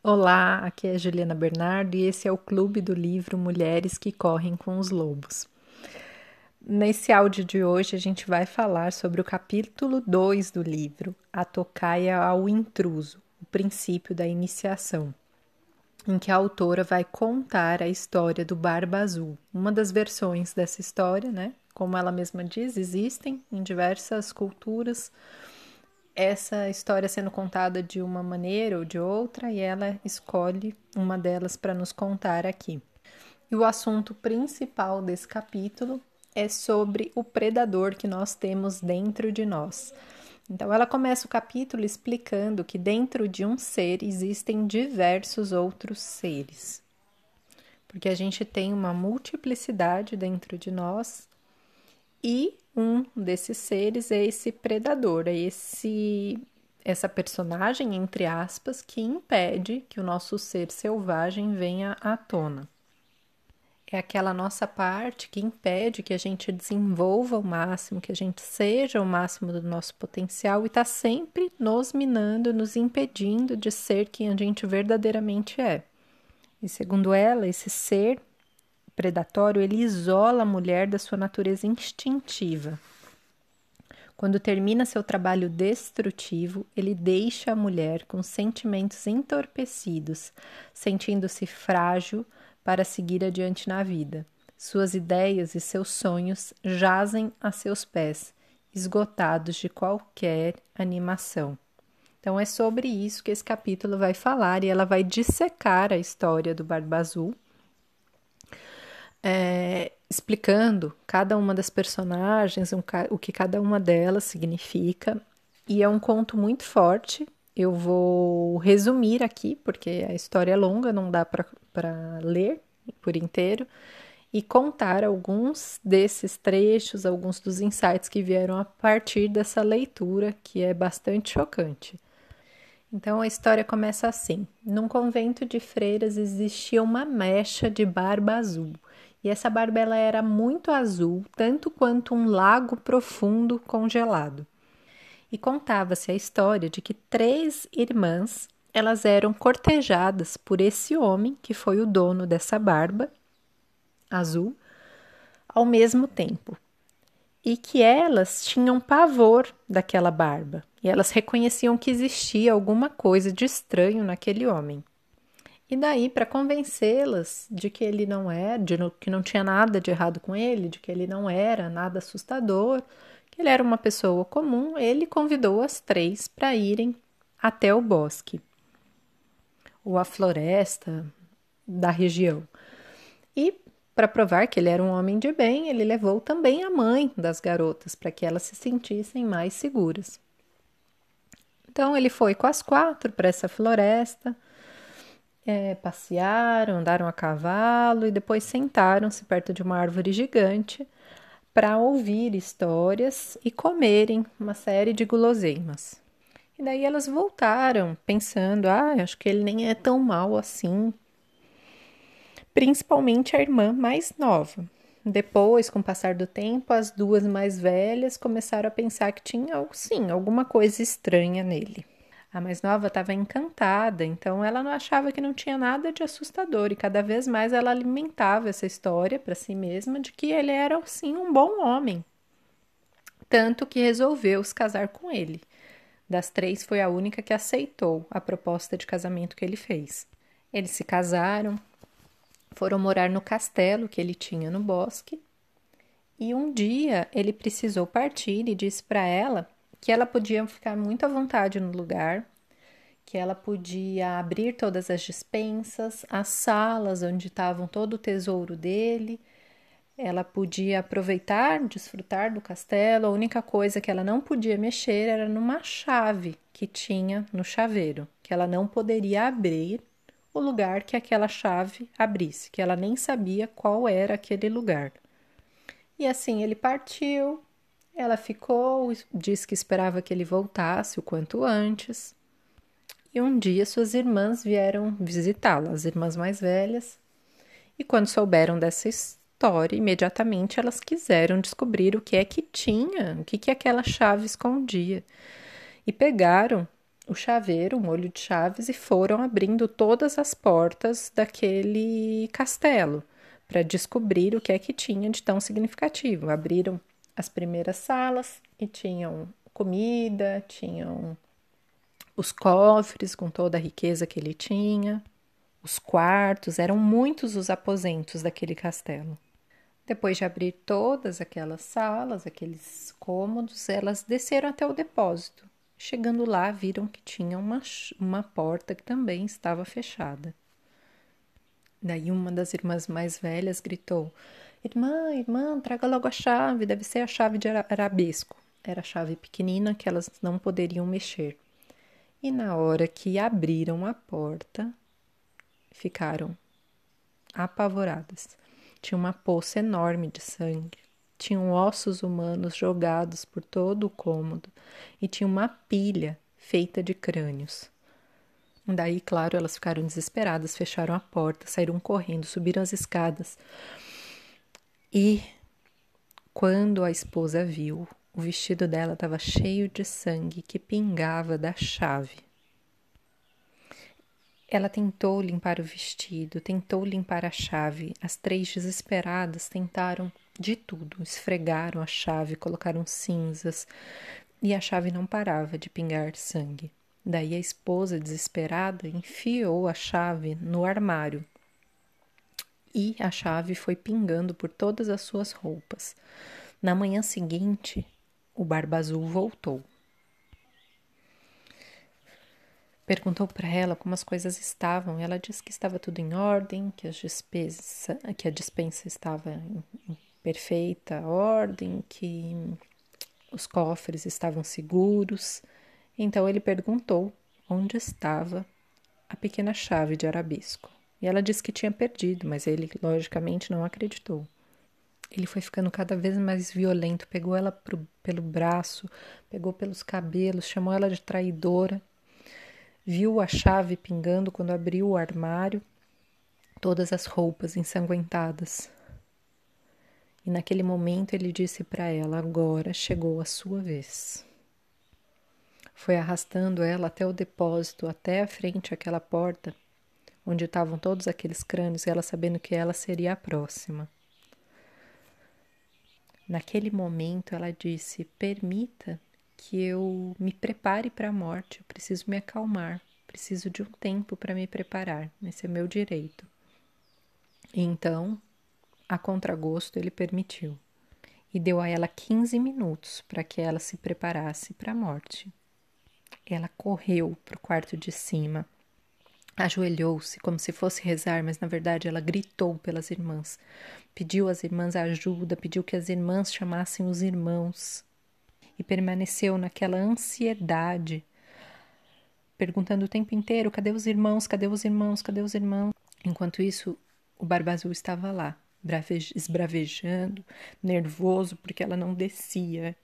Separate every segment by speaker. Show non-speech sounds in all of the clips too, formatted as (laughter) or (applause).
Speaker 1: Olá, aqui é Juliana Bernardo e esse é o Clube do Livro Mulheres que Correm com os Lobos. Nesse áudio de hoje a gente vai falar sobre o capítulo 2 do livro, A Tocaia ao Intruso, o princípio da iniciação, em que a autora vai contar a história do Barba Azul. Uma das versões dessa história, né? Como ela mesma diz, existem em diversas culturas essa história sendo contada de uma maneira ou de outra e ela escolhe uma delas para nos contar aqui. E o assunto principal desse capítulo é sobre o predador que nós temos dentro de nós. Então, ela começa o capítulo explicando que dentro de um ser existem diversos outros seres. Porque a gente tem uma multiplicidade dentro de nós e um desses seres é esse predador, é esse essa personagem entre aspas que impede que o nosso ser selvagem venha à tona. É aquela nossa parte que impede que a gente desenvolva o máximo, que a gente seja o máximo do nosso potencial e está sempre nos minando, nos impedindo de ser quem a gente verdadeiramente é. E segundo ela, esse ser predatório, ele isola a mulher da sua natureza instintiva. Quando termina seu trabalho destrutivo, ele deixa a mulher com sentimentos entorpecidos, sentindo-se frágil para seguir adiante na vida. Suas ideias e seus sonhos jazem a seus pés, esgotados de qualquer animação. Então é sobre isso que esse capítulo vai falar e ela vai dissecar a história do Barba Azul explicando cada uma das personagens, um, o que cada uma delas significa. E é um conto muito forte. Eu vou resumir aqui, porque a história é longa, não dá para ler por inteiro, e contar alguns desses trechos, alguns dos insights que vieram a partir dessa leitura, que é bastante chocante. Então a história começa assim: Num convento de freiras existia uma mecha de barba azul e essa barba ela era muito azul, tanto quanto um lago profundo congelado. E contava-se a história de que três irmãs elas eram cortejadas por esse homem que foi o dono dessa barba azul ao mesmo tempo. E que elas tinham pavor daquela barba, e elas reconheciam que existia alguma coisa de estranho naquele homem. E daí, para convencê-las de que ele não é, de que não tinha nada de errado com ele, de que ele não era nada assustador, que ele era uma pessoa comum, ele convidou as três para irem até o bosque ou a floresta da região. E para provar que ele era um homem de bem, ele levou também a mãe das garotas para que elas se sentissem mais seguras. Então ele foi com as quatro para essa floresta é, passearam, andaram a cavalo e depois sentaram-se perto de uma árvore gigante para ouvir histórias e comerem uma série de guloseimas. E daí elas voltaram pensando: ah, acho que ele nem é tão mal assim. Principalmente a irmã mais nova. Depois, com o passar do tempo, as duas mais velhas começaram a pensar que tinha, sim, alguma coisa estranha nele. A mais nova estava encantada, então ela não achava que não tinha nada de assustador e cada vez mais ela alimentava essa história para si mesma de que ele era sim um bom homem. Tanto que resolveu se casar com ele. Das três, foi a única que aceitou a proposta de casamento que ele fez. Eles se casaram, foram morar no castelo que ele tinha no bosque. E um dia ele precisou partir e disse para ela que ela podia ficar muito à vontade no lugar, que ela podia abrir todas as dispensas, as salas onde estavam todo o tesouro dele. Ela podia aproveitar, desfrutar do castelo. A única coisa que ela não podia mexer era numa chave que tinha no chaveiro, que ela não poderia abrir o lugar que aquela chave abrisse, que ela nem sabia qual era aquele lugar. E assim ele partiu, ela ficou, disse que esperava que ele voltasse o quanto antes. E um dia suas irmãs vieram visitá-la, as irmãs mais velhas. E quando souberam dessa história, imediatamente elas quiseram descobrir o que é que tinha, o que que aquela chave escondia. E pegaram o chaveiro, um molho de chaves, e foram abrindo todas as portas daquele castelo para descobrir o que é que tinha de tão significativo. Abriram as primeiras salas e tinham comida, tinham os cofres com toda a riqueza que ele tinha, os quartos, eram muitos os aposentos daquele castelo. Depois de abrir todas aquelas salas, aqueles cômodos, elas desceram até o depósito. Chegando lá, viram que tinha uma, uma porta que também estava fechada. Daí uma das irmãs mais velhas gritou: Irmã, irmã, traga logo a chave, deve ser a chave de arabesco. Era a chave pequenina que elas não poderiam mexer. E na hora que abriram a porta, ficaram apavoradas. Tinha uma poça enorme de sangue. Tinham ossos humanos jogados por todo o cômodo e tinha uma pilha feita de crânios. Daí, claro, elas ficaram desesperadas, fecharam a porta, saíram correndo, subiram as escadas. E quando a esposa viu, o vestido dela estava cheio de sangue que pingava da chave. Ela tentou limpar o vestido, tentou limpar a chave. As três desesperadas tentaram de tudo. Esfregaram a chave, colocaram cinzas e a chave não parava de pingar sangue. Daí a esposa, desesperada, enfiou a chave no armário e a chave foi pingando por todas as suas roupas. Na manhã seguinte, o Barba Azul voltou. perguntou para ela como as coisas estavam. Ela disse que estava tudo em ordem, que, despesa, que a dispensa estava em, em perfeita ordem, que os cofres estavam seguros. Então ele perguntou onde estava a pequena chave de arabesco. E ela disse que tinha perdido, mas ele, logicamente, não acreditou. Ele foi ficando cada vez mais violento, pegou ela pro, pelo braço, pegou pelos cabelos, chamou ela de traidora Viu a chave pingando quando abriu o armário, todas as roupas ensanguentadas. E naquele momento ele disse para ela: Agora chegou a sua vez. Foi arrastando ela até o depósito, até a frente àquela porta, onde estavam todos aqueles crânios, e ela sabendo que ela seria a próxima. Naquele momento ela disse: Permita que eu me prepare para a morte, eu preciso me acalmar, preciso de um tempo para me preparar, esse é meu direito. Então, a contragosto, ele permitiu e deu a ela 15 minutos para que ela se preparasse para a morte. Ela correu para o quarto de cima, ajoelhou-se como se fosse rezar, mas na verdade ela gritou pelas irmãs, pediu às irmãs ajuda, pediu que as irmãs chamassem os irmãos e permaneceu naquela ansiedade, perguntando o tempo inteiro: cadê os irmãos? Cadê os irmãos? Cadê os irmãos? Enquanto isso, o Barba Azul estava lá, esbravejando, nervoso porque ela não descia.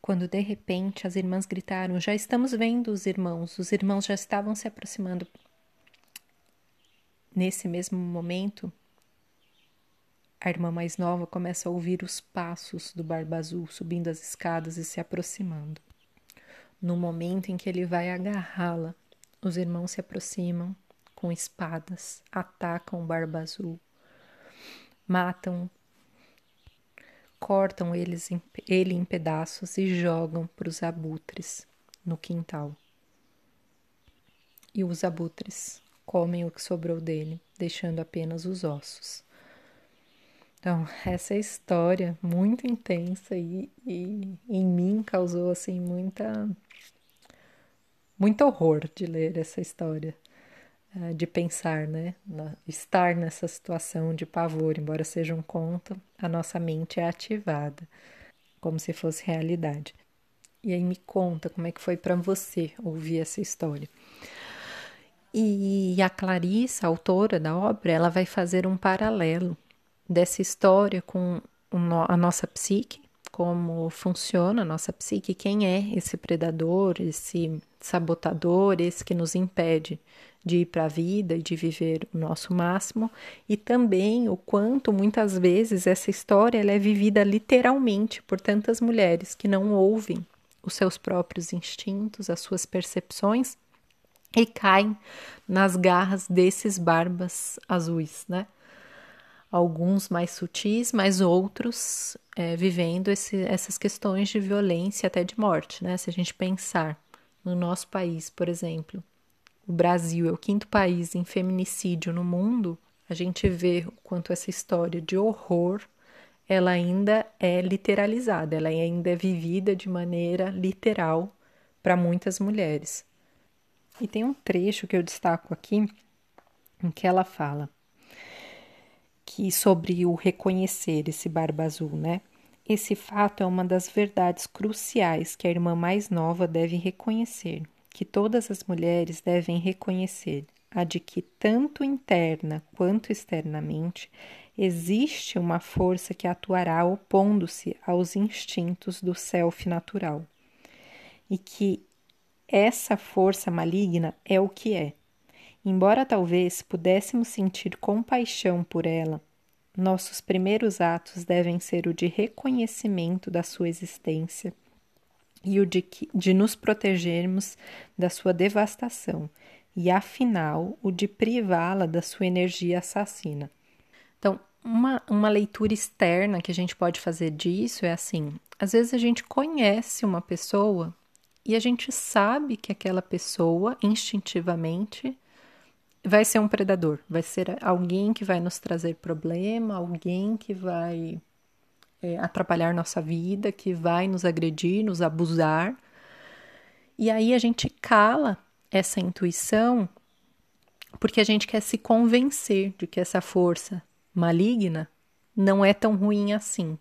Speaker 1: Quando de repente as irmãs gritaram: Já estamos vendo os irmãos, os irmãos já estavam se aproximando. Nesse mesmo momento, a irmã mais nova começa a ouvir os passos do Barba Azul subindo as escadas e se aproximando. No momento em que ele vai agarrá-la, os irmãos se aproximam com espadas, atacam o Barba Azul, matam, cortam eles, ele em pedaços e jogam para os abutres no quintal. E os abutres comem o que sobrou dele, deixando apenas os ossos. Então, essa história muito intensa e, e em mim causou assim muita muito horror de ler essa história, eh, de pensar, né, estar nessa situação de pavor, embora seja um conto, a nossa mente é ativada, como se fosse realidade. E aí me conta como é que foi para você ouvir essa história. E a Clarissa, a autora da obra, ela vai fazer um paralelo dessa história com a nossa psique, como funciona a nossa psique, quem é esse predador, esse sabotador, esse que nos impede de ir para a vida e de viver o nosso máximo, e também o quanto muitas vezes essa história é vivida literalmente por tantas mulheres que não ouvem os seus próprios instintos, as suas percepções e caem nas garras desses barbas azuis, né? Alguns mais sutis, mas outros é, vivendo esse, essas questões de violência até de morte, né? Se a gente pensar no nosso país, por exemplo, o Brasil é o quinto país em feminicídio no mundo, a gente vê o quanto essa história de horror ela ainda é literalizada, ela ainda é vivida de maneira literal para muitas mulheres. E tem um trecho que eu destaco aqui em que ela fala que sobre o reconhecer esse barba azul, né? Esse fato é uma das verdades cruciais que a irmã mais nova deve reconhecer, que todas as mulheres devem reconhecer, a de que tanto interna quanto externamente existe uma força que atuará opondo-se aos instintos do self natural, e que essa força maligna é o que é. Embora talvez pudéssemos sentir compaixão por ela, nossos primeiros atos devem ser o de reconhecimento da sua existência e o de, que, de nos protegermos da sua devastação, e afinal o de privá-la da sua energia assassina. Então, uma, uma leitura externa que a gente pode fazer disso é assim: às vezes a gente conhece uma pessoa e a gente sabe que aquela pessoa instintivamente vai ser um predador, vai ser alguém que vai nos trazer problema, alguém que vai é, atrapalhar nossa vida, que vai nos agredir, nos abusar. E aí a gente cala essa intuição porque a gente quer se convencer de que essa força maligna não é tão ruim assim.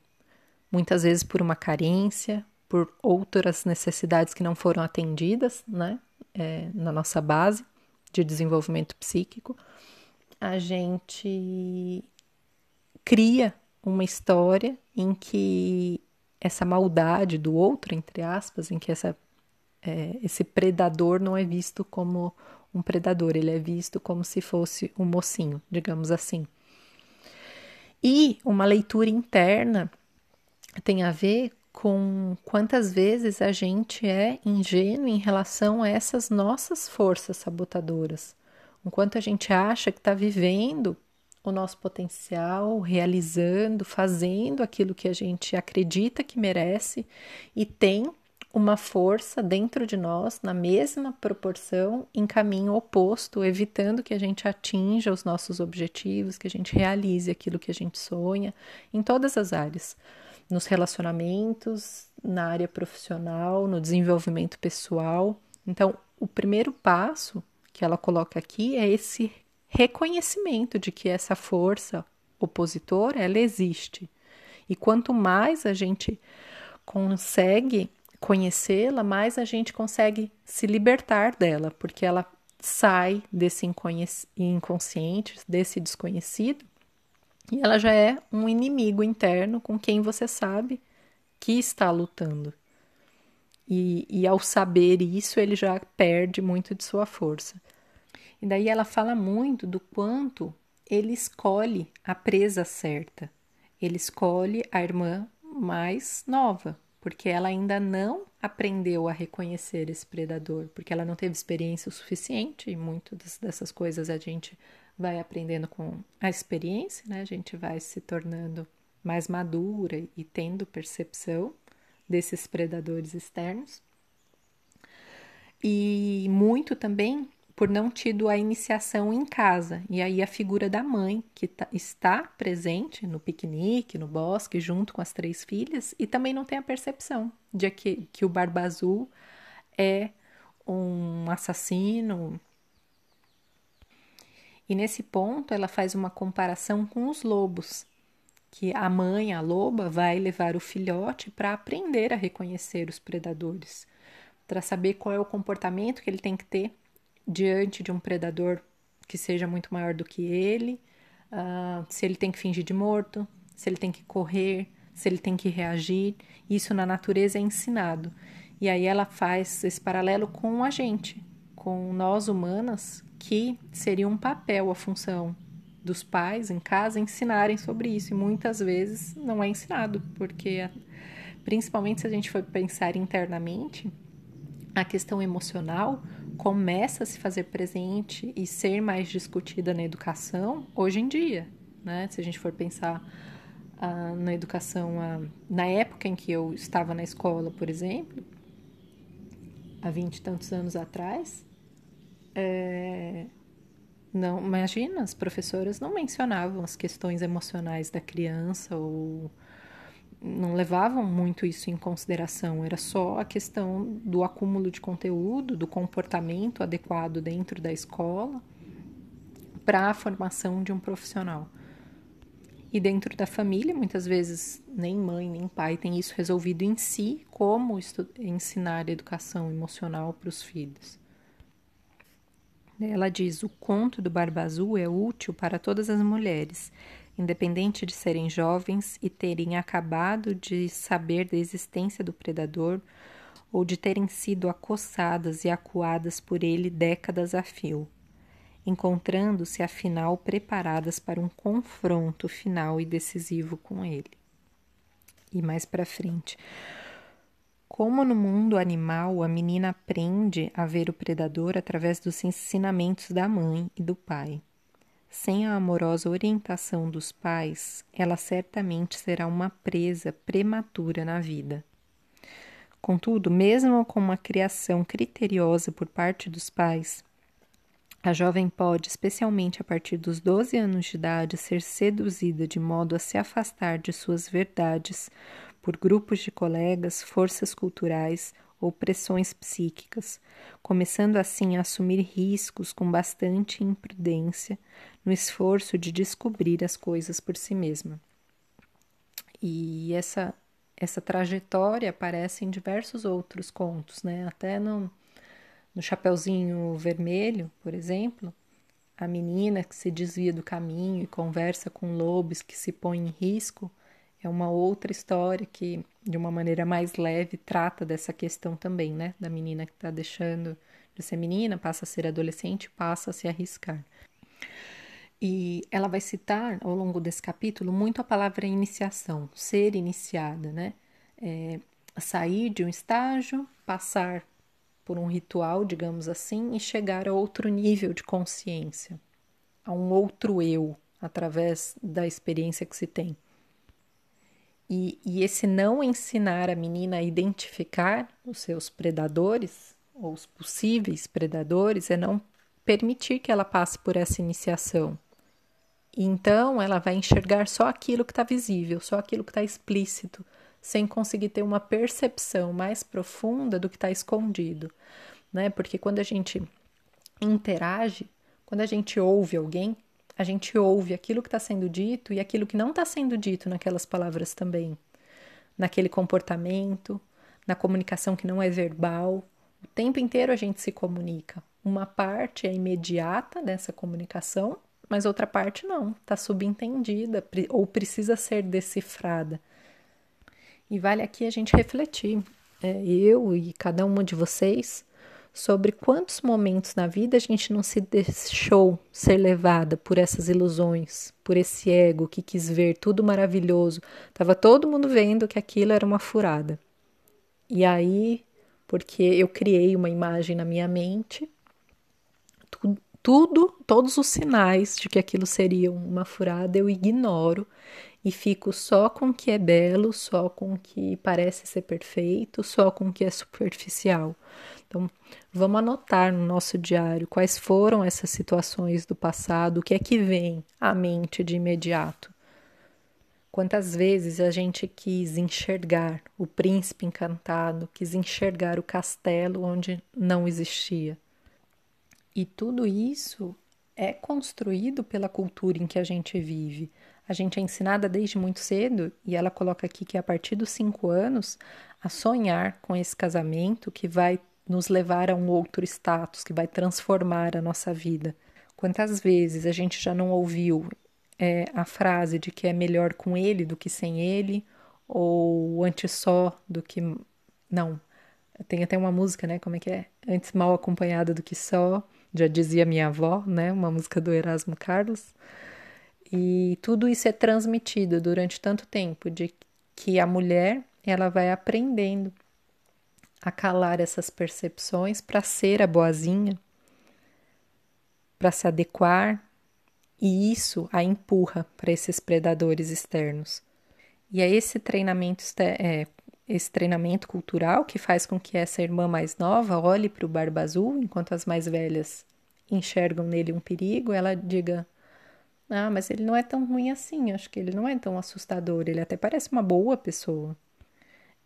Speaker 1: Muitas vezes por uma carência, por outras necessidades que não foram atendidas, né, é, na nossa base de desenvolvimento psíquico, a gente cria uma história em que essa maldade do outro, entre aspas, em que essa, é, esse predador não é visto como um predador, ele é visto como se fosse um mocinho, digamos assim. E uma leitura interna tem a ver com quantas vezes a gente é ingênuo em relação a essas nossas forças sabotadoras. O quanto a gente acha que está vivendo o nosso potencial, realizando, fazendo aquilo que a gente acredita que merece e tem uma força dentro de nós na mesma proporção em caminho oposto, evitando que a gente atinja os nossos objetivos, que a gente realize aquilo que a gente sonha em todas as áreas, nos relacionamentos, na área profissional, no desenvolvimento pessoal. Então, o primeiro passo que ela coloca aqui é esse reconhecimento de que essa força opositora ela existe. E quanto mais a gente consegue conhecê-la, mais a gente consegue se libertar dela, porque ela sai desse inconsciente, desse desconhecido, e ela já é um inimigo interno com quem você sabe que está lutando. E, e ao saber isso, ele já perde muito de sua força. E daí ela fala muito do quanto ele escolhe a presa certa. Ele escolhe a irmã mais nova, porque ela ainda não aprendeu a reconhecer esse predador, porque ela não teve experiência o suficiente, e muitas dessas coisas a gente vai aprendendo com a experiência, né? A gente vai se tornando mais madura e tendo percepção desses predadores externos. E muito também por não tido a iniciação em casa. E aí a figura da mãe, que tá, está presente no piquenique, no bosque, junto com as três filhas, e também não tem a percepção de que, que o Barba Azul é um assassino. E nesse ponto ela faz uma comparação com os lobos, que a mãe, a loba, vai levar o filhote para aprender a reconhecer os predadores, para saber qual é o comportamento que ele tem que ter diante de um predador que seja muito maior do que ele, uh, se ele tem que fingir de morto, se ele tem que correr, se ele tem que reagir. Isso na natureza é ensinado. E aí ela faz esse paralelo com a gente, com nós humanas, que seria um papel, a função dos pais em casa ensinarem sobre isso. E muitas vezes não é ensinado, porque principalmente se a gente for pensar internamente, a questão emocional começa a se fazer presente e ser mais discutida na educação hoje em dia, né? Se a gente for pensar ah, na educação, ah, na época em que eu estava na escola, por exemplo, há vinte e tantos anos atrás, é, não, imagina, as professoras não mencionavam as questões emocionais da criança ou não levavam muito isso em consideração, era só a questão do acúmulo de conteúdo, do comportamento adequado dentro da escola para a formação de um profissional. E dentro da família, muitas vezes nem mãe nem pai tem isso resolvido em si, como ensinar educação emocional para os filhos. Ela diz: o conto do Barba Azul é útil para todas as mulheres independente de serem jovens e terem acabado de saber da existência do predador ou de terem sido acossadas e acuadas por ele décadas a fio, encontrando-se afinal preparadas para um confronto final e decisivo com ele. E mais para frente. Como no mundo animal, a menina aprende a ver o predador através dos ensinamentos da mãe e do pai. Sem a amorosa orientação dos pais, ela certamente será uma presa prematura na vida. Contudo, mesmo com uma criação criteriosa por parte dos pais, a jovem pode, especialmente a partir dos 12 anos de idade, ser seduzida de modo a se afastar de suas verdades por grupos de colegas, forças culturais ou pressões psíquicas, começando assim a assumir riscos com bastante imprudência no esforço de descobrir as coisas por si mesma. E essa essa trajetória aparece em diversos outros contos, né? Até no, no Chapeuzinho Vermelho, por exemplo, a menina que se desvia do caminho e conversa com lobos que se põem em risco é uma outra história que, de uma maneira mais leve, trata dessa questão também, né? Da menina que está deixando de ser menina, passa a ser adolescente, passa a se arriscar. E ela vai citar ao longo desse capítulo muito a palavra iniciação, ser iniciada, né? É, sair de um estágio, passar por um ritual, digamos assim, e chegar a outro nível de consciência, a um outro eu, através da experiência que se tem. E, e esse não ensinar a menina a identificar os seus predadores, ou os possíveis predadores, é não permitir que ela passe por essa iniciação então ela vai enxergar só aquilo que está visível, só aquilo que está explícito, sem conseguir ter uma percepção mais profunda do que está escondido, né? Porque quando a gente interage, quando a gente ouve alguém, a gente ouve aquilo que está sendo dito e aquilo que não está sendo dito naquelas palavras também, naquele comportamento, na comunicação que não é verbal. O tempo inteiro a gente se comunica. Uma parte é imediata dessa comunicação mas outra parte não, está subentendida ou precisa ser decifrada. E vale aqui a gente refletir, é, eu e cada uma de vocês, sobre quantos momentos na vida a gente não se deixou ser levada por essas ilusões, por esse ego que quis ver tudo maravilhoso. Tava todo mundo vendo que aquilo era uma furada. E aí, porque eu criei uma imagem na minha mente, tudo, todos os sinais de que aquilo seria uma furada eu ignoro e fico só com o que é belo, só com o que parece ser perfeito, só com o que é superficial. Então, vamos anotar no nosso diário quais foram essas situações do passado, o que é que vem à mente de imediato. Quantas vezes a gente quis enxergar o príncipe encantado, quis enxergar o castelo onde não existia. E tudo isso é construído pela cultura em que a gente vive. A gente é ensinada desde muito cedo, e ela coloca aqui que é a partir dos cinco anos, a sonhar com esse casamento que vai nos levar a um outro status, que vai transformar a nossa vida. Quantas vezes a gente já não ouviu é, a frase de que é melhor com ele do que sem ele, ou antes só do que. Não. Tem até uma música, né? Como é que é? Antes mal acompanhada do que só já dizia minha avó, né? Uma música do Erasmo Carlos. E tudo isso é transmitido durante tanto tempo de que a mulher ela vai aprendendo a calar essas percepções para ser a boazinha, para se adequar, e isso a empurra para esses predadores externos. E é esse treinamento, é, esse treinamento cultural que faz com que essa irmã mais nova olhe para o Barba Azul, enquanto as mais velhas enxergam nele um perigo, ela diga: Ah, mas ele não é tão ruim assim, acho que ele não é tão assustador, ele até parece uma boa pessoa.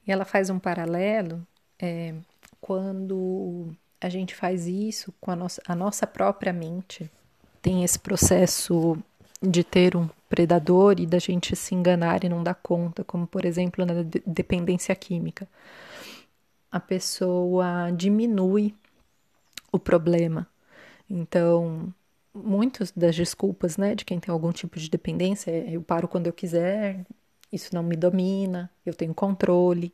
Speaker 1: E ela faz um paralelo é, quando a gente faz isso com a nossa, a nossa própria mente, tem esse processo de ter um predador e da gente se enganar e não dar conta, como por exemplo na dependência química. A pessoa diminui o problema. Então, muitas das desculpas, né, de quem tem algum tipo de dependência é eu paro quando eu quiser, isso não me domina, eu tenho controle.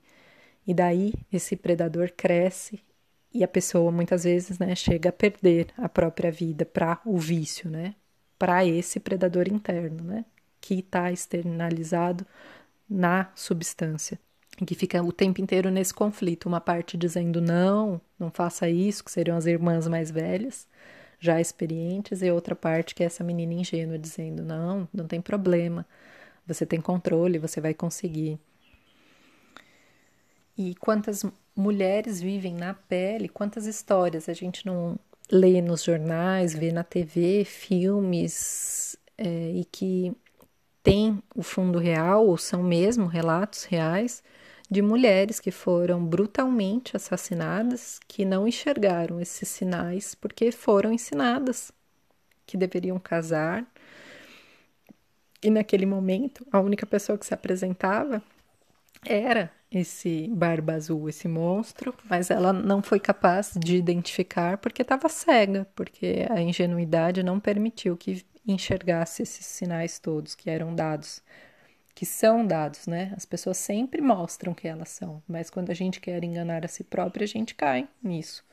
Speaker 1: E daí esse predador cresce e a pessoa muitas vezes, né, chega a perder a própria vida para o vício, né? Para esse predador interno, né? Que está externalizado na substância. E que fica o tempo inteiro nesse conflito, uma parte dizendo não, não faça isso, que seriam as irmãs mais velhas, já experientes, e outra parte que é essa menina ingênua dizendo não, não tem problema, você tem controle, você vai conseguir. E quantas mulheres vivem na pele, quantas histórias a gente não lê nos jornais, vê na TV, filmes, é, e que tem o fundo real, ou são mesmo relatos reais, de mulheres que foram brutalmente assassinadas, que não enxergaram esses sinais porque foram ensinadas que deveriam casar. E naquele momento, a única pessoa que se apresentava era esse barba azul, esse monstro, mas ela não foi capaz de identificar porque estava cega, porque a ingenuidade não permitiu que enxergasse esses sinais todos que eram dados, que são dados, né? As pessoas sempre mostram que elas são, mas quando a gente quer enganar a si própria, a gente cai nisso.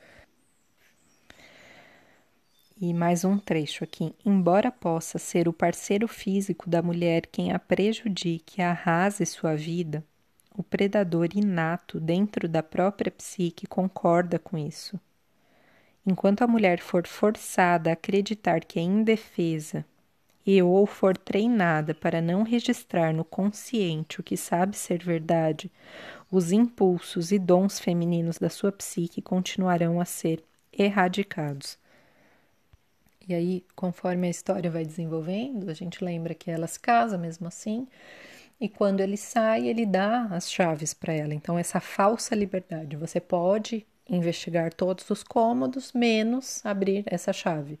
Speaker 1: E mais um trecho aqui. Embora possa ser o parceiro físico da mulher quem a prejudique arrase sua vida, o predador inato dentro da própria psique concorda com isso. Enquanto a mulher for forçada a acreditar que é indefesa e ou for treinada para não registrar no consciente o que sabe ser verdade, os impulsos e dons femininos da sua psique continuarão a ser erradicados. E aí, conforme a história vai desenvolvendo, a gente lembra que ela se casa mesmo assim, e quando ele sai, ele dá as chaves para ela. Então, essa falsa liberdade, você pode investigar todos os cômodos, menos abrir essa chave.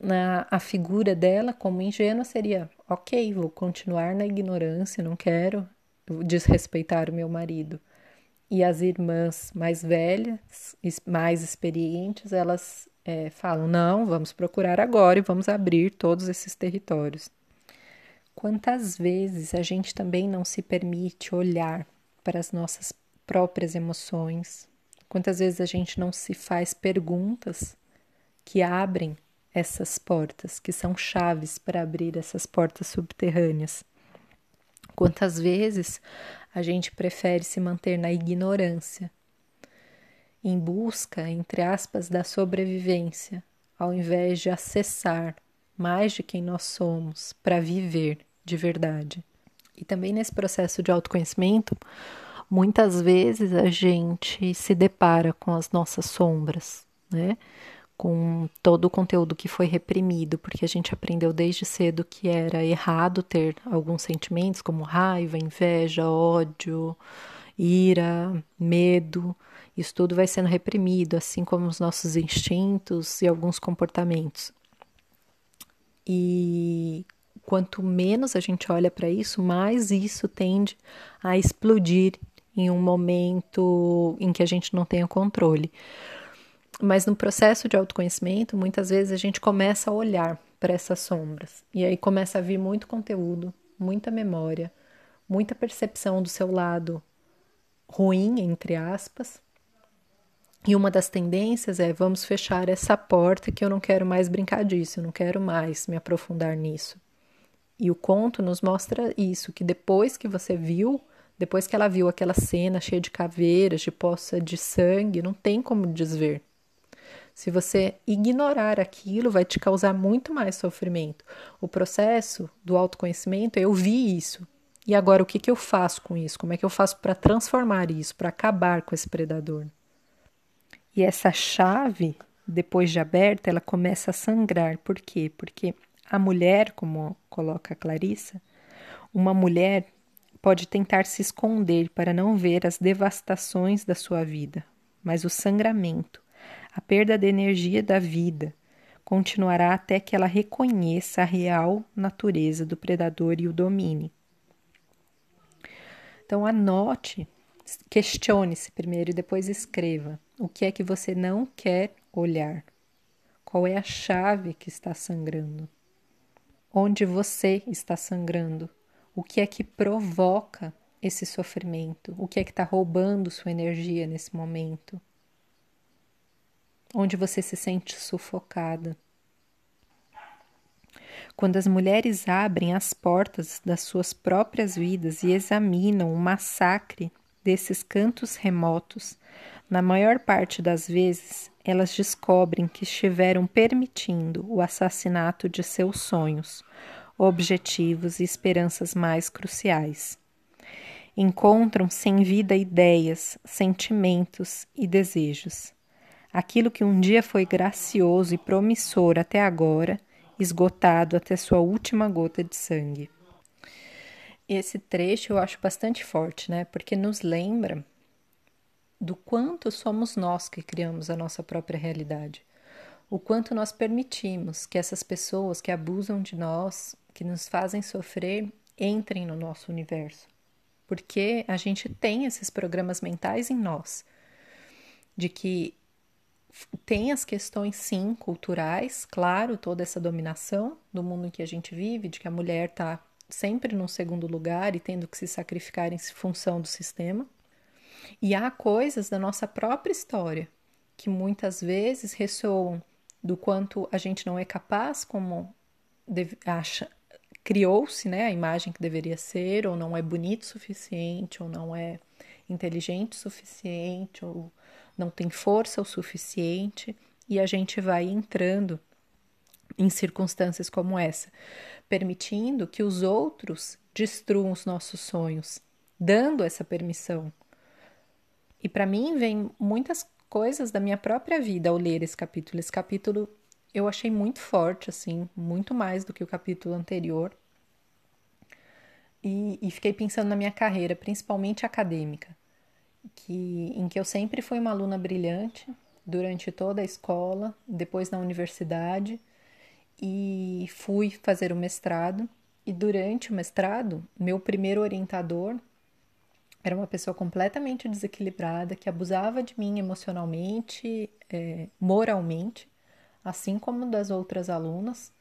Speaker 1: Na, a figura dela, como ingênua, seria: ok, vou continuar na ignorância, não quero desrespeitar o meu marido. E as irmãs mais velhas, mais experientes, elas é, falam: não, vamos procurar agora e vamos abrir todos esses territórios. Quantas vezes a gente também não se permite olhar para as nossas próprias emoções? Quantas vezes a gente não se faz perguntas que abrem essas portas, que são chaves para abrir essas portas subterrâneas? Quantas vezes a gente prefere se manter na ignorância, em busca, entre aspas, da sobrevivência, ao invés de acessar mais de quem nós somos para viver de verdade. E também nesse processo de autoconhecimento, muitas vezes a gente se depara com as nossas sombras, né? Com todo o conteúdo que foi reprimido, porque a gente aprendeu desde cedo que era errado ter alguns sentimentos como raiva, inveja, ódio, ira, medo. Isso tudo vai sendo reprimido, assim como os nossos instintos e alguns comportamentos. E quanto menos a gente olha para isso, mais isso tende a explodir em um momento em que a gente não tenha controle. Mas no processo de autoconhecimento, muitas vezes a gente começa a olhar para essas sombras e aí começa a vir muito conteúdo, muita memória, muita percepção do seu lado ruim, entre aspas. E uma das tendências é vamos fechar essa porta que eu não quero mais brincar disso, eu não quero mais me aprofundar nisso. E o conto nos mostra isso, que depois que você viu Depois que ela viu aquela cena cheia de caveiras, de poça de sangue, não tem como desver. Se você ignorar aquilo, vai te causar muito mais sofrimento. O processo do autoconhecimento, eu vi isso. E agora o que, que eu faço com isso? Como é que eu faço para transformar isso, para acabar com esse predador? E essa chave, depois de aberta, ela começa a sangrar. Por quê? Porque a mulher, como coloca Clarissa, uma mulher pode tentar se esconder para não ver as devastações da sua vida, mas o sangramento, a perda de energia da vida continuará até que ela reconheça a real natureza do predador e o domine. Então, anote, questione-se primeiro e depois escreva o que é que você não quer olhar. Qual é a chave que está sangrando? Onde você está sangrando? O que é que provoca esse sofrimento? O que é que está roubando sua energia nesse momento? onde você se sente sufocada. Quando as mulheres abrem as portas das suas próprias vidas e examinam o massacre desses cantos remotos, na maior parte das vezes elas descobrem que estiveram permitindo o assassinato de seus sonhos, objetivos e esperanças mais cruciais. Encontram sem vida ideias, sentimentos e desejos aquilo que um dia foi gracioso e promissor até agora, esgotado até sua última gota de sangue. Esse trecho eu acho bastante forte, né? Porque nos lembra do quanto somos nós que criamos a nossa própria realidade. O quanto nós permitimos que essas pessoas que abusam de nós, que nos fazem sofrer, entrem no nosso universo. Porque a gente tem esses programas mentais em nós, de que tem as questões, sim, culturais, claro, toda essa dominação do mundo em que a gente vive, de que a mulher está sempre no segundo lugar e tendo que se sacrificar em função do sistema. E há coisas da nossa própria história que muitas vezes ressoam do quanto a gente não é capaz, como acha, criou-se né, a imagem que deveria ser, ou não é bonito o suficiente, ou não é inteligente o suficiente, ou não tem força o suficiente e a gente vai entrando em circunstâncias como essa, permitindo que os outros destruam os nossos sonhos, dando essa permissão. E para mim vem muitas coisas da minha própria vida ao ler esse capítulo. Esse capítulo eu achei muito forte, assim, muito mais do que o capítulo anterior. E, e fiquei pensando na minha carreira, principalmente acadêmica que, em que eu sempre fui uma aluna brilhante durante toda a escola, depois na universidade, e fui fazer o mestrado. E durante o mestrado, meu primeiro orientador era uma pessoa completamente desequilibrada, que abusava de mim emocionalmente, é, moralmente, assim como das outras alunas.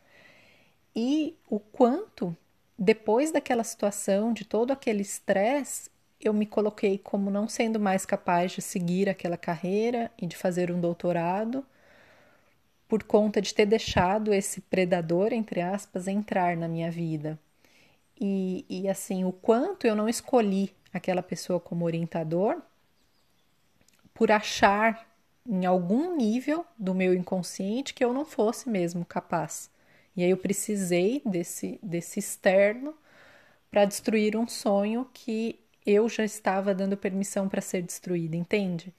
Speaker 1: E o quanto, depois daquela situação, de todo aquele estresse, eu me coloquei como não sendo mais capaz de seguir aquela carreira e de fazer um doutorado por conta de ter deixado esse predador, entre aspas, entrar na minha vida. E, e assim, o quanto eu não escolhi aquela pessoa como orientador por achar em algum nível do meu inconsciente que eu não fosse mesmo capaz. E aí eu precisei desse, desse externo para destruir um sonho que eu já estava dando permissão para ser destruída, entende?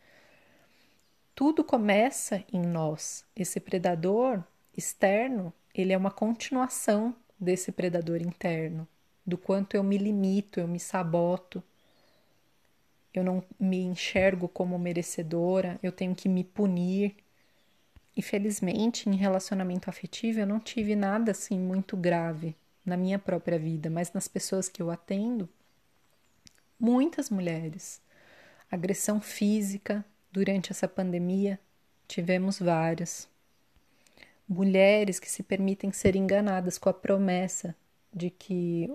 Speaker 1: Tudo começa em nós. Esse predador externo, ele é uma continuação desse predador interno, do quanto eu me limito, eu me saboto, eu não me enxergo como merecedora, eu tenho que me punir. E felizmente, em relacionamento afetivo, eu não tive nada assim muito grave na minha própria vida, mas nas pessoas que eu atendo, muitas mulheres. Agressão física durante essa pandemia, tivemos várias. Mulheres que se permitem ser enganadas com a promessa de que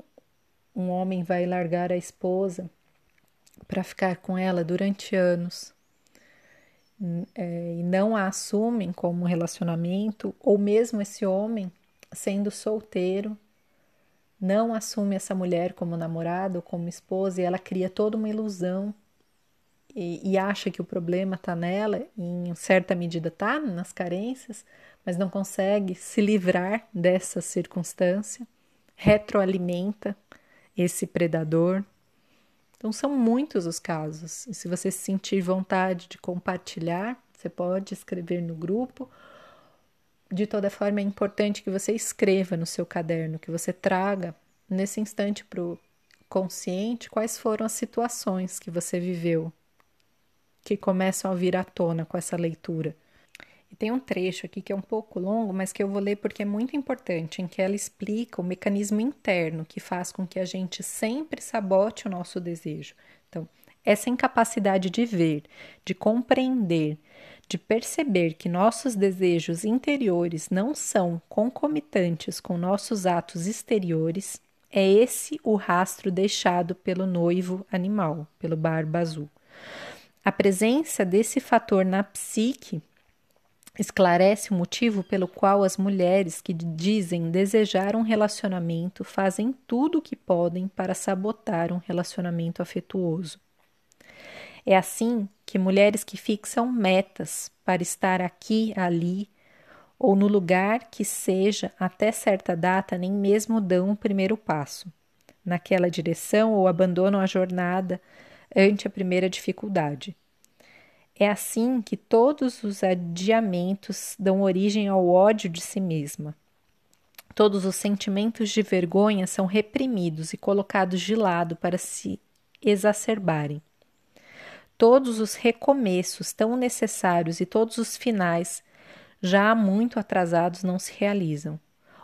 Speaker 1: um homem vai largar a esposa para ficar com ela durante anos é, e não a assumem como relacionamento, ou mesmo esse homem sendo solteiro não assume essa mulher como namorada ou como esposa e ela cria toda uma ilusão e, e acha que o problema está nela, em certa medida está nas carências, mas não consegue se livrar dessa circunstância, retroalimenta esse predador. Então, são muitos os casos. E se você sentir vontade de compartilhar, você pode escrever no grupo. De toda forma, é importante que você escreva no seu caderno, que você traga nesse instante para o consciente quais foram as situações que você viveu que começam a vir à tona com essa leitura. E tem um trecho aqui que é um pouco longo, mas que eu vou ler porque é muito importante, em que ela explica o mecanismo interno que faz com que a gente sempre sabote o nosso desejo. Então, essa incapacidade de ver, de compreender, de perceber que nossos desejos interiores não são concomitantes com nossos atos exteriores, é esse o rastro deixado pelo noivo animal, pelo barba azul. A presença desse fator na psique esclarece o motivo pelo qual as mulheres que dizem desejar um relacionamento fazem tudo o que podem para sabotar um relacionamento afetuoso. É assim que mulheres que fixam metas para estar aqui, ali ou no lugar que seja até certa data nem mesmo dão o primeiro passo naquela direção ou abandonam a jornada ante a primeira dificuldade. É assim que todos os adiamentos dão origem ao ódio de si mesma. Todos os sentimentos de vergonha são reprimidos e colocados de lado para se exacerbarem. Todos os recomeços tão necessários e todos os finais, já muito atrasados, não se realizam.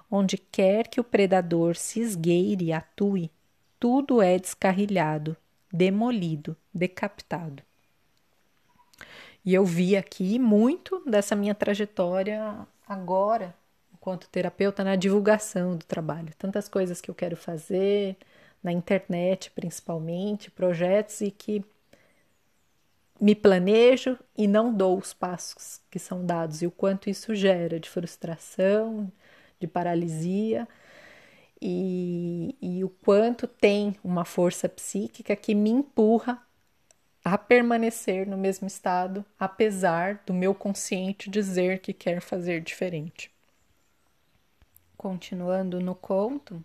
Speaker 1: Onde quer que o predador se esgueire e atue, tudo é descarrilhado, demolido, decapitado. E eu vi aqui muito dessa minha trajetória agora, enquanto terapeuta, na divulgação do trabalho. Tantas coisas que eu quero fazer, na internet principalmente, projetos e que me planejo e não dou os passos que são dados, e o quanto isso gera de frustração, de paralisia e, e o quanto tem uma força psíquica que me empurra a permanecer no mesmo estado, apesar do meu consciente dizer que quer fazer diferente. Continuando no conto,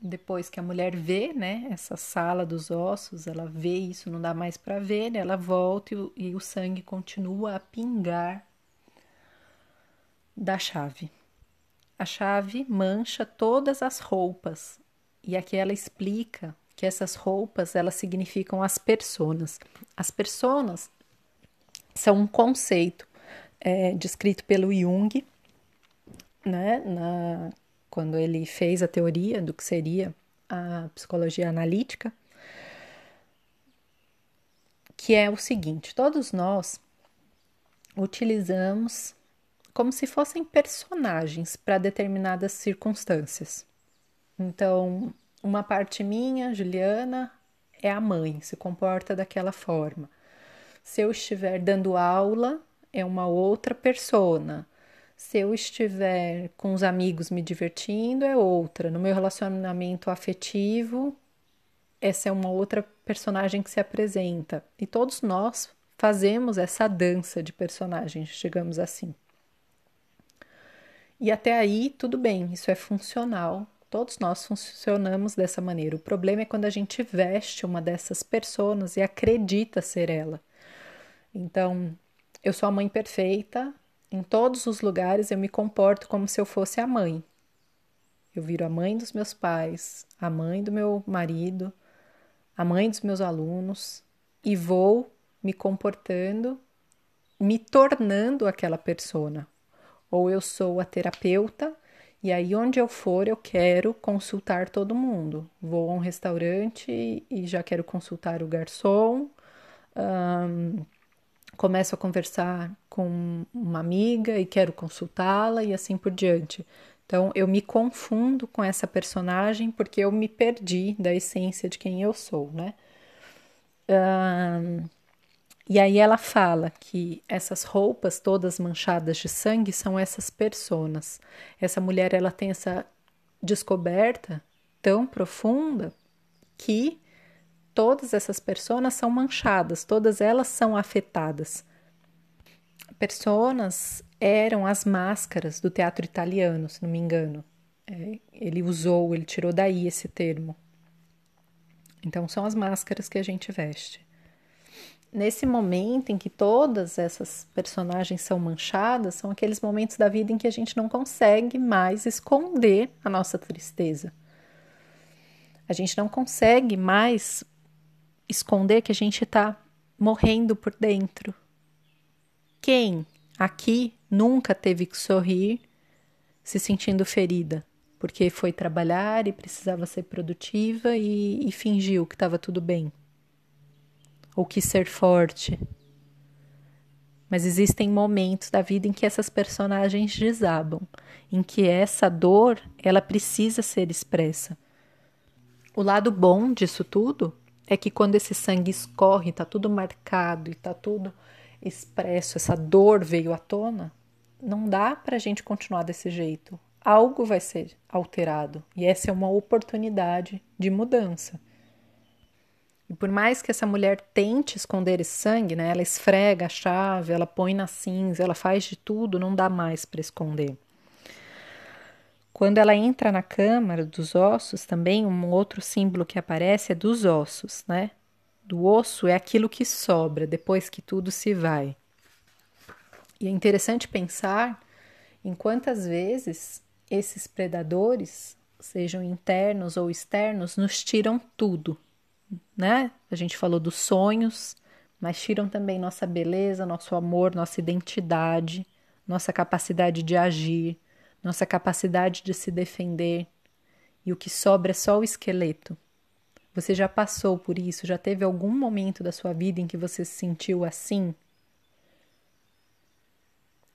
Speaker 1: depois que a mulher vê, né, essa sala dos ossos, ela vê isso, não dá mais para ver, né, ela volta e, e o sangue continua a pingar da chave. A chave mancha todas as roupas. E aqui ela explica que essas roupas elas significam as personas. As personas são um conceito é, descrito pelo Jung, né, na, quando ele fez a teoria do que seria a psicologia analítica, que é o seguinte: todos nós utilizamos como se fossem personagens para determinadas circunstâncias. Então, uma parte minha, Juliana, é a mãe, se comporta daquela forma. Se eu estiver dando aula, é uma outra persona. Se eu estiver com os amigos me divertindo, é outra. No meu relacionamento afetivo, essa é uma outra personagem que se apresenta. E todos nós fazemos essa dança de personagens, digamos assim. E até aí, tudo bem, isso é funcional. Todos nós funcionamos dessa maneira. O problema é quando a gente veste uma dessas pessoas e acredita ser ela. Então, eu sou a mãe perfeita, em todos os lugares eu me comporto como se eu fosse a mãe. Eu viro a mãe dos meus pais, a mãe do meu marido, a mãe dos meus alunos e vou me comportando, me tornando aquela persona ou eu sou a terapeuta e aí onde eu for eu quero consultar todo mundo. Vou a um restaurante e já quero consultar o garçom. Um, começo a conversar com uma amiga e quero consultá-la e assim por diante. Então eu me confundo com essa personagem porque eu me perdi da essência de quem eu sou, né? Um, e aí ela fala que essas roupas todas manchadas de sangue são essas personas. Essa mulher ela tem essa descoberta tão profunda que todas essas pessoas são manchadas, todas elas são afetadas. Personas eram as máscaras do teatro italiano, se não me engano. É, ele usou, ele tirou daí esse termo. Então, são as máscaras que a gente veste. Nesse momento em que todas essas personagens são manchadas, são aqueles momentos da vida em que a gente não consegue mais esconder a nossa tristeza. A gente não consegue mais esconder que a gente está morrendo por dentro. Quem aqui nunca teve que sorrir se sentindo ferida? Porque foi trabalhar e precisava ser produtiva e, e fingiu que estava tudo bem. Ou quis ser forte. Mas existem momentos da vida em que essas personagens desabam, em que essa dor ela precisa ser expressa. O lado bom disso tudo é que quando esse sangue escorre, está tudo marcado e está tudo expresso, essa dor veio à tona, não dá para a gente continuar desse jeito. Algo vai ser alterado e essa é uma oportunidade de mudança. E por mais que essa mulher tente esconder esse sangue, né, ela esfrega a chave, ela põe na cinza, ela faz de tudo, não dá mais para esconder. Quando ela entra na câmara dos ossos, também um outro símbolo que aparece é dos ossos, né? Do osso é aquilo que sobra depois que tudo se vai. E é interessante pensar em quantas vezes esses predadores, sejam internos ou externos, nos tiram tudo, né? A gente falou dos sonhos, mas tiram também nossa beleza, nosso amor, nossa identidade, nossa capacidade de agir, nossa capacidade de se defender, e o que sobra é só o esqueleto. Você já passou por isso? Já teve algum momento da sua vida em que você se sentiu assim?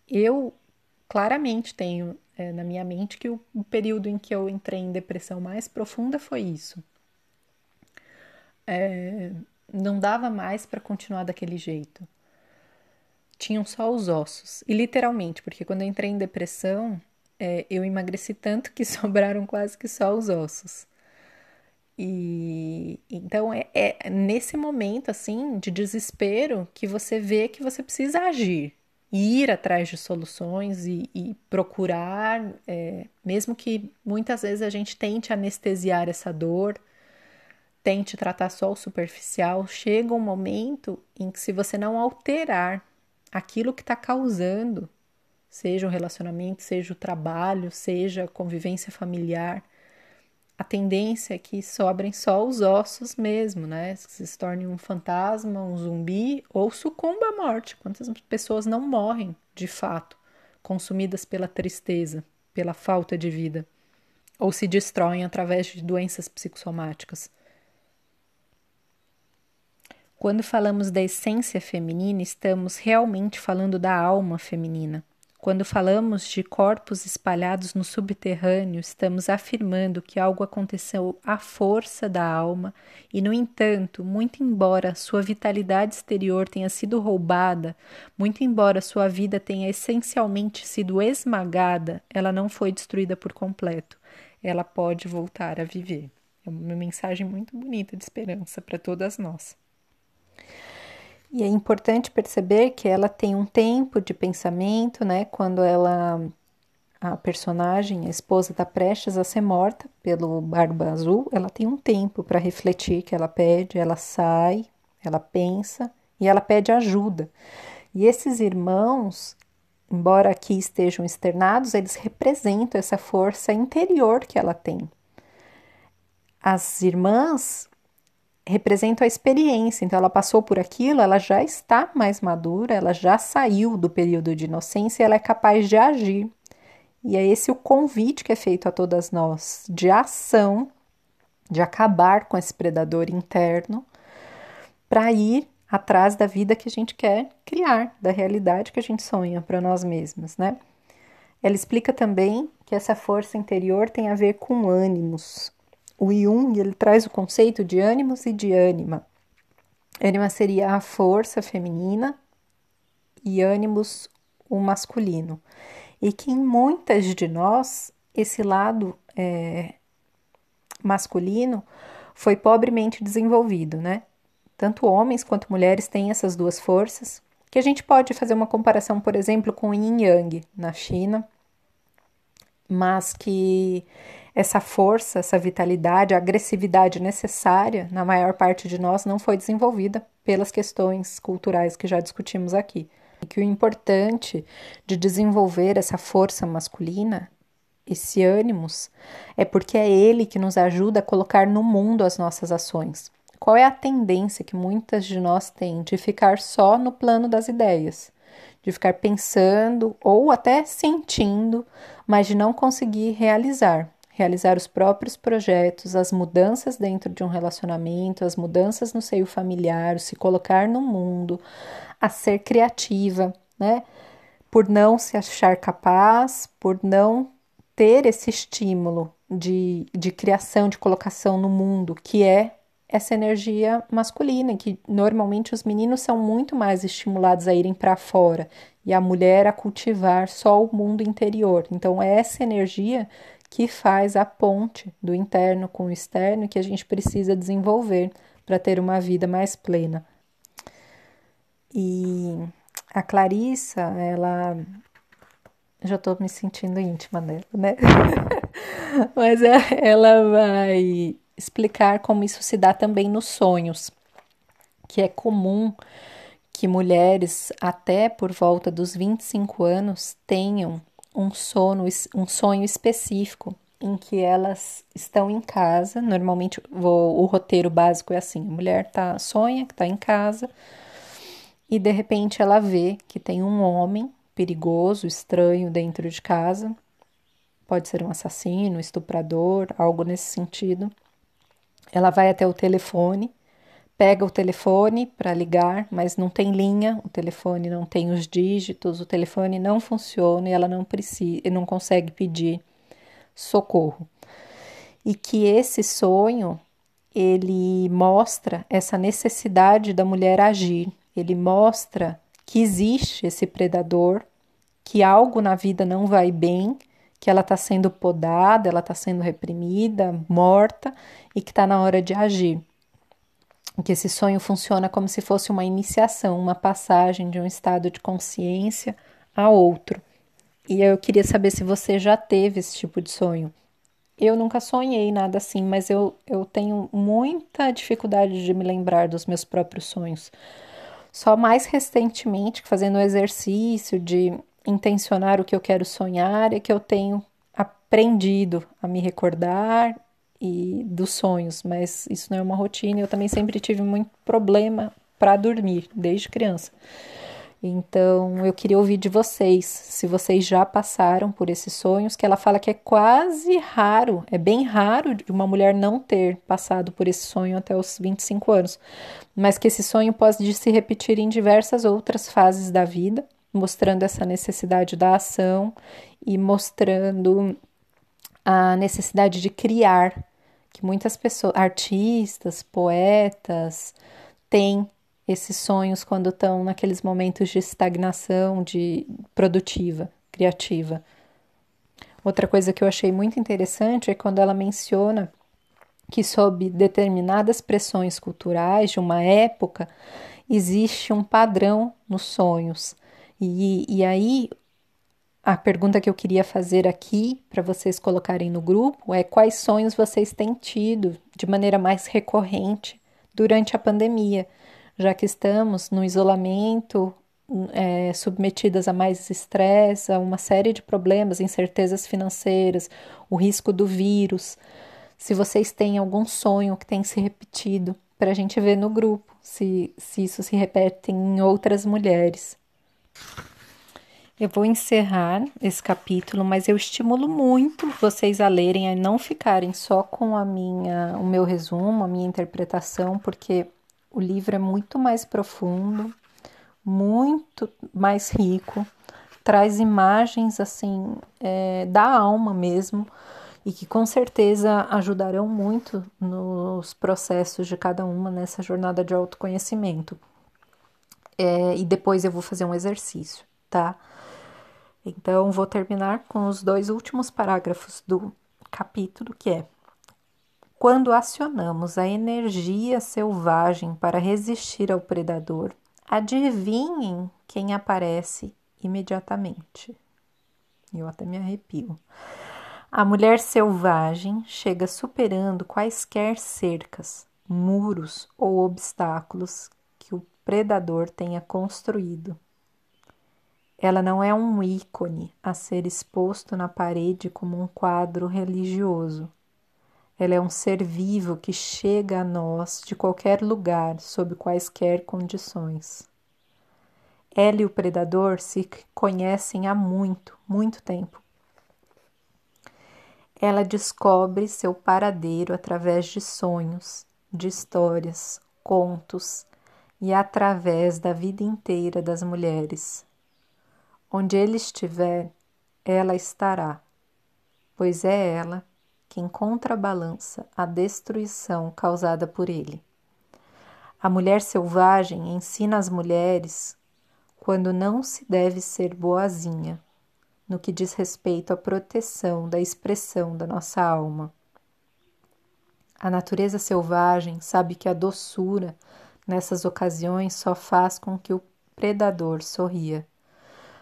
Speaker 1: Eu claramente tenho é, na minha mente que o, o período em que eu entrei em depressão mais profunda foi isso. É, não dava mais para continuar daquele jeito. Tinham só os ossos. E literalmente, porque quando eu entrei em depressão, é, eu emagreci tanto que (laughs) sobraram quase que só os ossos. E então é, é, nesse momento assim de desespero que você vê que você precisa agir, ir atrás de soluções e, e procurar, é, mesmo que muitas vezes a gente tente anestesiar essa dor, tente tratar só o superficial, chega um momento em que se você não alterar aquilo que está causando seja o relacionamento, seja o trabalho, seja a convivência familiar, a tendência é que sobrem só os ossos mesmo, né? Que se torne um fantasma, um zumbi ou sucumba à morte. Quantas pessoas não morrem de fato, consumidas pela tristeza, pela falta de vida, ou se destroem através de doenças psicossomáticas? Quando falamos da essência feminina, estamos realmente falando da alma feminina. Quando falamos de corpos espalhados no subterrâneo, estamos afirmando que algo aconteceu à força da alma e, no entanto, muito embora sua vitalidade exterior tenha sido roubada, muito embora sua vida tenha essencialmente sido esmagada, ela não foi destruída por completo. Ela pode voltar a viver. É uma mensagem muito bonita de esperança para todas nós. E é importante perceber que ela tem um tempo de pensamento, né? Quando ela, a personagem, a esposa, está prestes a ser morta pelo Barba Azul, ela tem um tempo para refletir que ela pede, ela sai, ela pensa e ela pede ajuda. E esses irmãos, embora aqui estejam externados, eles representam essa força interior que ela tem. As irmãs representam a experiência. Então, ela passou por aquilo, ela já está mais madura, ela já saiu do período de inocência ela é capaz de agir. E é esse o convite que é feito a todas nós, de ação, de acabar com esse predador interno, para ir atrás da vida que a gente quer criar, da realidade que a gente sonha para nós mesmos, né? Ela explica também que essa força interior tem a ver com ânimos, o Jung ele traz o conceito de ânimos e de ânima. Ânima seria a força feminina e ânimos o masculino. E que em muitas de nós esse lado é, masculino foi pobremente desenvolvido, né? Tanto homens quanto mulheres têm essas duas forças, que a gente pode fazer uma comparação, por exemplo, com o Yin Yang na China, mas que essa força, essa vitalidade, a agressividade necessária na maior parte de nós não foi desenvolvida pelas questões culturais que já discutimos aqui. E que o importante de desenvolver essa força masculina, esse ânimos, é porque é ele que nos ajuda a colocar no mundo as nossas ações. Qual é a tendência que muitas de nós têm de ficar só no plano das ideias? De ficar pensando ou até sentindo, mas de não conseguir realizar realizar os próprios projetos, as mudanças dentro de um relacionamento, as mudanças no seio familiar, se colocar no mundo, a ser criativa, né? Por não se achar capaz, por não ter esse estímulo de, de criação, de colocação no mundo, que é essa energia masculina, que normalmente os meninos são muito mais estimulados a irem para fora e a mulher a cultivar só o mundo interior. Então, é essa energia que faz a ponte do interno com o externo que a gente precisa desenvolver para ter uma vida mais plena. E a Clarissa, ela. Já estou me sentindo íntima dela, né? (laughs) Mas é, ela vai explicar como isso se dá também nos sonhos, que é comum que mulheres até por volta dos 25 anos tenham um sono, um sonho específico em que elas estão em casa. Normalmente o, o roteiro básico é assim: a mulher tá sonha que está em casa e de repente ela vê que tem um homem perigoso, estranho dentro de casa. Pode ser um assassino, estuprador, algo nesse sentido. Ela vai até o telefone pega o telefone para ligar, mas não tem linha, o telefone não tem os dígitos, o telefone não funciona e ela não precisa, não consegue pedir socorro. E que esse sonho ele mostra essa necessidade da mulher agir, ele mostra que existe esse predador, que algo na vida não vai bem, que ela está sendo podada, ela está sendo reprimida, morta e que está na hora de agir que esse sonho funciona como se fosse uma iniciação, uma passagem de um estado de consciência a outro. E eu queria saber se você já teve esse tipo de sonho. Eu nunca sonhei nada assim, mas eu, eu tenho muita dificuldade de me lembrar dos meus próprios sonhos. Só mais recentemente, fazendo o exercício de intencionar o que eu quero sonhar, é que eu tenho aprendido a me recordar e dos sonhos, mas isso não é uma rotina. Eu também sempre tive muito problema para dormir desde criança. Então, eu queria ouvir de vocês, se vocês já passaram por esses sonhos, que ela fala que é quase raro, é bem raro de uma mulher não ter passado por esse sonho até os 25 anos, mas que esse sonho pode se repetir em diversas outras fases da vida, mostrando essa necessidade da ação e mostrando a necessidade de criar, que muitas pessoas, artistas, poetas, têm esses sonhos quando estão naqueles momentos de estagnação, de produtiva, criativa. Outra coisa que eu achei muito interessante é quando ela menciona que, sob determinadas pressões culturais de uma época, existe um padrão nos sonhos. E, e aí a pergunta que eu queria fazer aqui para vocês colocarem no grupo é quais sonhos vocês têm tido de maneira mais recorrente durante a pandemia, já que estamos no isolamento, é, submetidas a mais estresse, a uma série de problemas, incertezas financeiras, o risco do vírus. Se vocês têm algum sonho que tem se repetido, para a gente ver no grupo se, se isso se repete em outras mulheres. Eu vou encerrar esse capítulo, mas eu estimulo muito vocês a lerem, a não ficarem só com a minha, o meu resumo, a minha interpretação, porque o livro é muito mais profundo, muito mais rico, traz imagens assim é, da alma mesmo e que com certeza ajudarão muito nos processos de cada uma nessa jornada de autoconhecimento. É, e depois eu vou fazer um exercício, tá? Então, vou terminar com os dois últimos parágrafos do capítulo, que é: Quando acionamos a energia selvagem para resistir ao predador, adivinhem quem aparece imediatamente. Eu até me arrepio. A mulher selvagem chega superando quaisquer cercas, muros ou obstáculos que o predador tenha construído. Ela não é um ícone a ser exposto na parede como um quadro religioso. Ela é um ser vivo que chega a nós de qualquer lugar, sob quaisquer condições. Ela e o predador se conhecem há muito, muito tempo. Ela descobre seu paradeiro através de sonhos, de histórias, contos e através da vida inteira das mulheres. Onde ele estiver, ela estará, pois é ela quem contrabalança a destruição causada por ele. A mulher selvagem ensina as mulheres quando não se deve ser boazinha, no que diz respeito à proteção da expressão da nossa alma. A natureza selvagem sabe que a doçura nessas ocasiões só faz com que o predador sorria.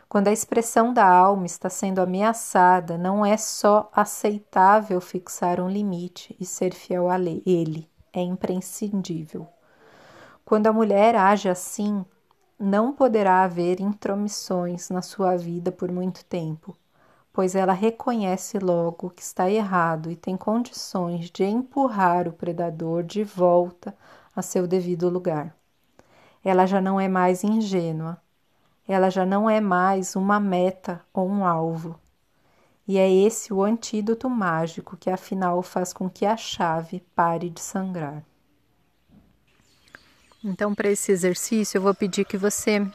Speaker 1: Quando a expressão da alma está sendo ameaçada, não é só aceitável fixar um limite e ser fiel a ele, é imprescindível. Quando a mulher age assim, não poderá haver intromissões na sua vida por muito tempo, pois ela reconhece logo que está errado e tem condições de empurrar o predador de volta a seu devido lugar. Ela já não é mais ingênua, ela já não é mais uma meta ou um alvo. E é esse o antídoto mágico que afinal faz com que a chave pare de sangrar. Então, para esse exercício, eu vou pedir que você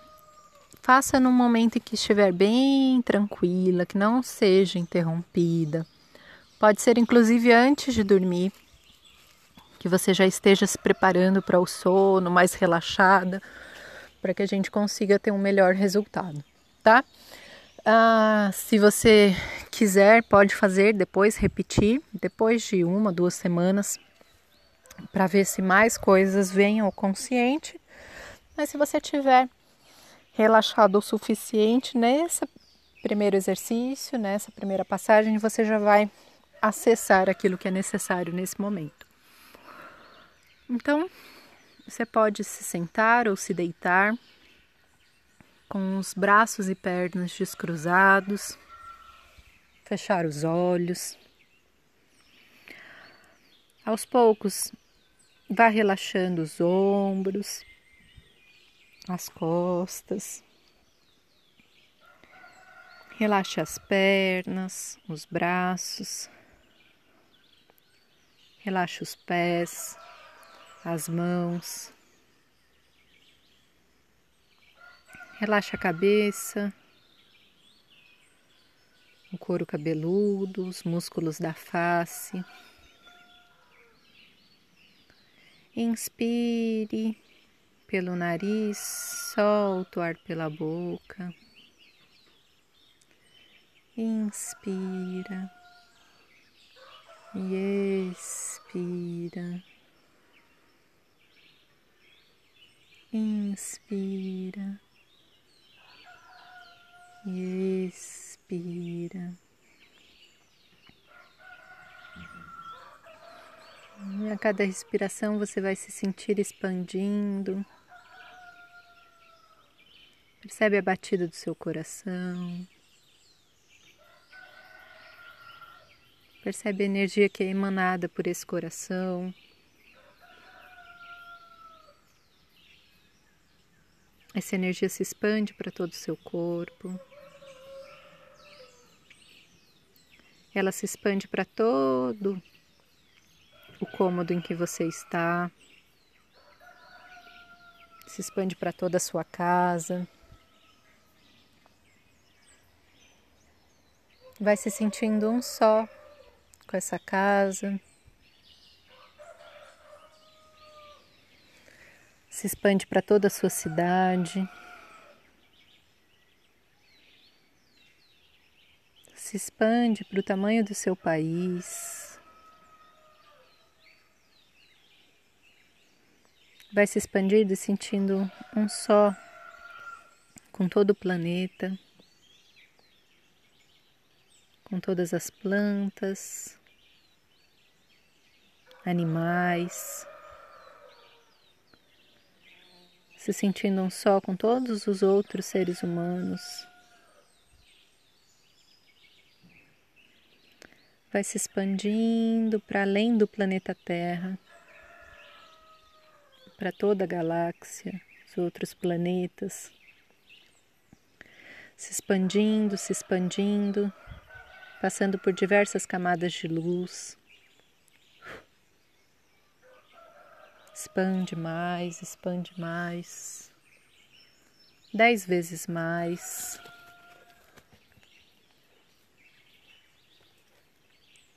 Speaker 1: faça num momento em que estiver bem tranquila, que não seja interrompida. Pode ser inclusive antes de dormir, que você já esteja se preparando para o sono, mais relaxada, para que a gente consiga ter um melhor resultado, tá? Ah, se você quiser, pode fazer depois, repetir, depois de uma, duas semanas, para ver se mais coisas vêm ao consciente. Mas se você tiver relaxado o suficiente nesse primeiro exercício, nessa primeira passagem, você já vai acessar aquilo que é necessário nesse momento. Então, você pode se sentar ou se deitar com os braços e pernas descruzados, fechar os olhos. Aos poucos, Vá relaxando os ombros, as costas. Relaxe as pernas, os braços. Relaxe os pés, as mãos. Relaxe a cabeça, o couro cabeludo, os músculos da face. Inspire pelo nariz, solta o ar pela boca. Inspira e expira. Inspira e expira. A cada respiração você vai se sentir expandindo. Percebe a batida do seu coração. Percebe a energia que é emanada por esse coração. Essa energia se expande para todo o seu corpo. Ela se expande para todo o cômodo em que você está, se expande para toda a sua casa. Vai se sentindo um só com essa casa. Se expande para toda a sua cidade. Se expande para o tamanho do seu país. vai se expandindo e sentindo um só com todo o planeta, com todas as plantas, animais, se sentindo um só com todos os outros seres humanos. Vai se expandindo para além do planeta Terra para toda a galáxia, os outros planetas, se expandindo, se expandindo, passando por diversas camadas de luz. Expande mais, expande mais, dez vezes mais.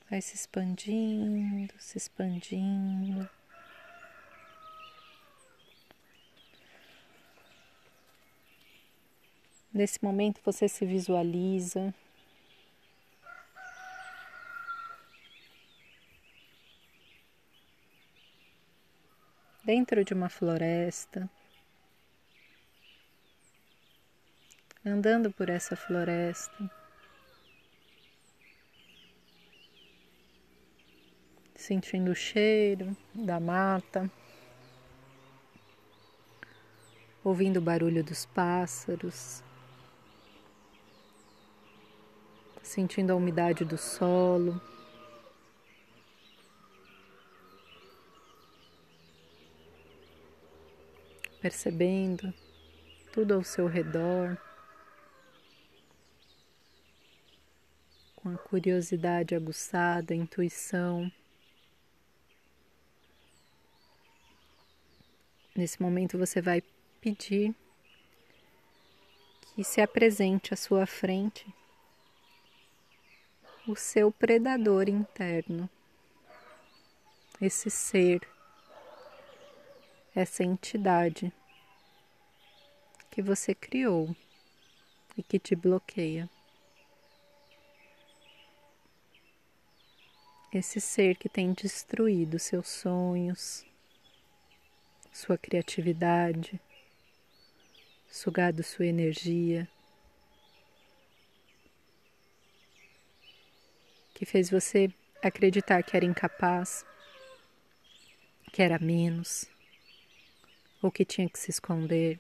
Speaker 1: Vai se expandindo, se expandindo. Nesse momento você se visualiza dentro de uma floresta, andando por essa floresta, sentindo o cheiro da mata, ouvindo o barulho dos pássaros. sentindo a umidade do solo. Percebendo tudo ao seu redor, com a curiosidade aguçada, a intuição. Nesse momento você vai pedir que se apresente à sua frente o seu predador interno, esse ser, essa entidade que você criou e que te bloqueia. Esse ser que tem destruído seus sonhos, sua criatividade, sugado sua energia. que fez você acreditar que era incapaz, que era menos, ou que tinha que se esconder.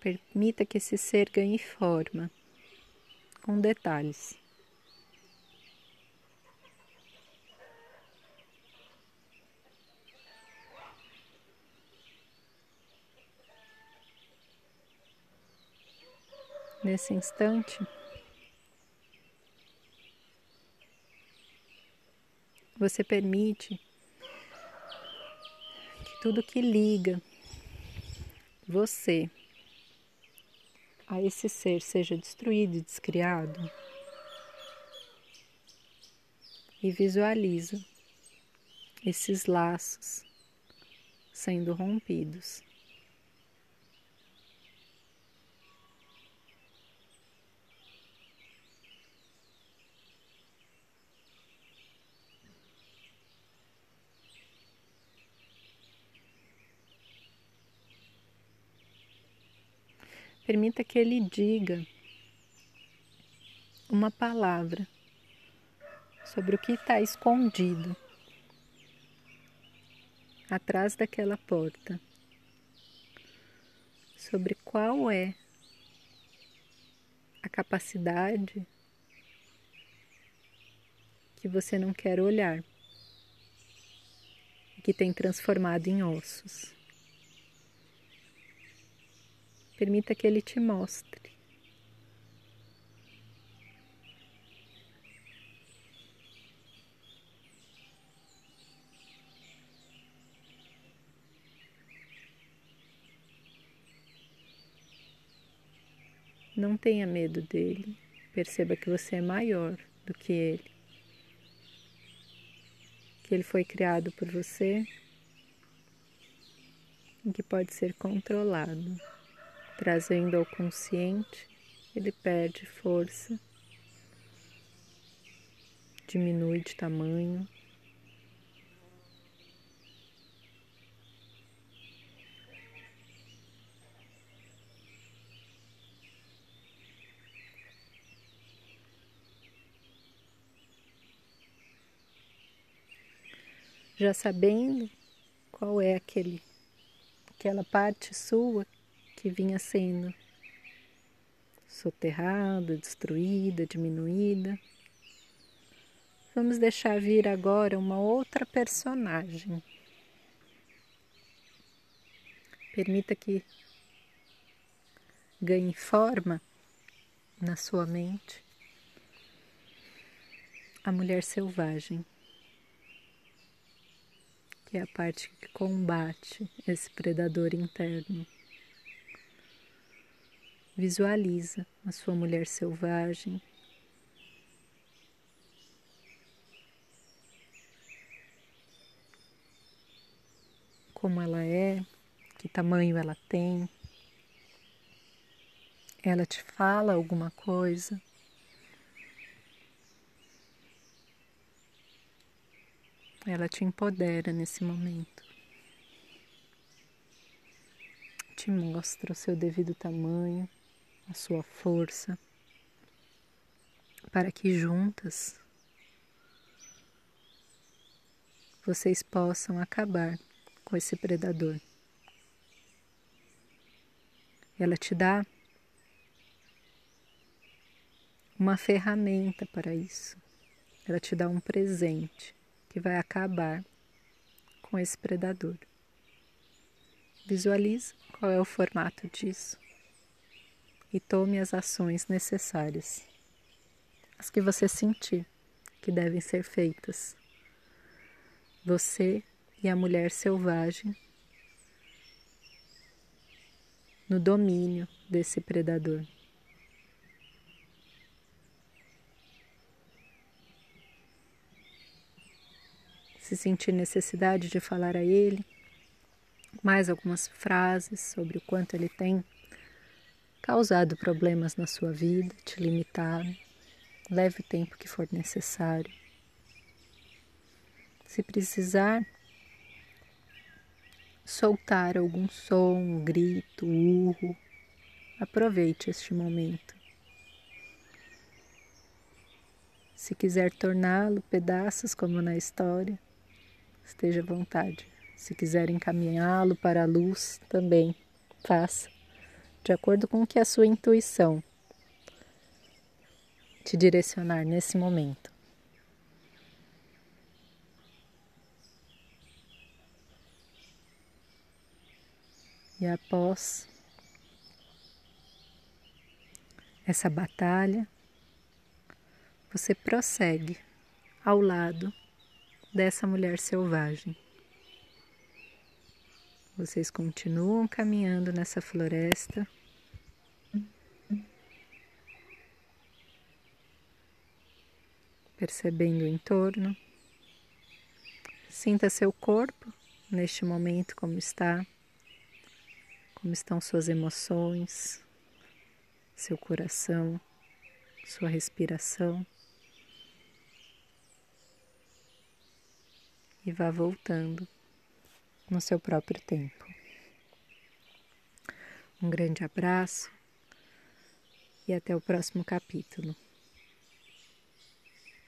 Speaker 1: Permita que esse ser ganhe forma, com detalhes. nesse instante, você permite que tudo que liga você a esse ser seja destruído e descriado. E visualiza esses laços sendo rompidos. Permita que ele diga uma palavra sobre o que está escondido atrás daquela porta, sobre qual é a capacidade que você não quer olhar, que tem transformado em ossos. Permita que Ele te mostre. Não tenha medo dele. Perceba que você é maior do que ele. Que ele foi criado por você e que pode ser controlado trazendo ao consciente, ele perde força, diminui de tamanho. já sabendo qual é aquele, aquela parte sua que vinha sendo soterrada, destruída, diminuída. Vamos deixar vir agora uma outra personagem. Permita que ganhe forma na sua mente a mulher selvagem, que é a parte que combate esse predador interno. Visualiza a sua mulher selvagem. Como ela é, que tamanho ela tem. Ela te fala alguma coisa. Ela te empodera nesse momento. Te mostra o seu devido tamanho a sua força, para que juntas vocês possam acabar com esse predador. Ela te dá uma ferramenta para isso. Ela te dá um presente que vai acabar com esse predador. Visualize qual é o formato disso e tome as ações necessárias, as que você sentir que devem ser feitas. Você e a mulher selvagem no domínio desse predador. Se sentir necessidade de falar a ele mais algumas frases sobre o quanto ele tem causado problemas na sua vida, te limitado. Leve o tempo que for necessário. Se precisar soltar algum som, um grito, um urro, aproveite este momento. Se quiser torná-lo pedaços como na história, esteja à vontade. Se quiser encaminhá-lo para a luz, também faça de acordo com o que a sua intuição te direcionar nesse momento. E após essa batalha, você prossegue ao lado dessa mulher selvagem. Vocês continuam caminhando nessa floresta. Percebendo o entorno. Sinta seu corpo neste momento como está, como estão suas emoções, seu coração, sua respiração. E vá voltando no seu próprio tempo. Um grande abraço e até o próximo capítulo.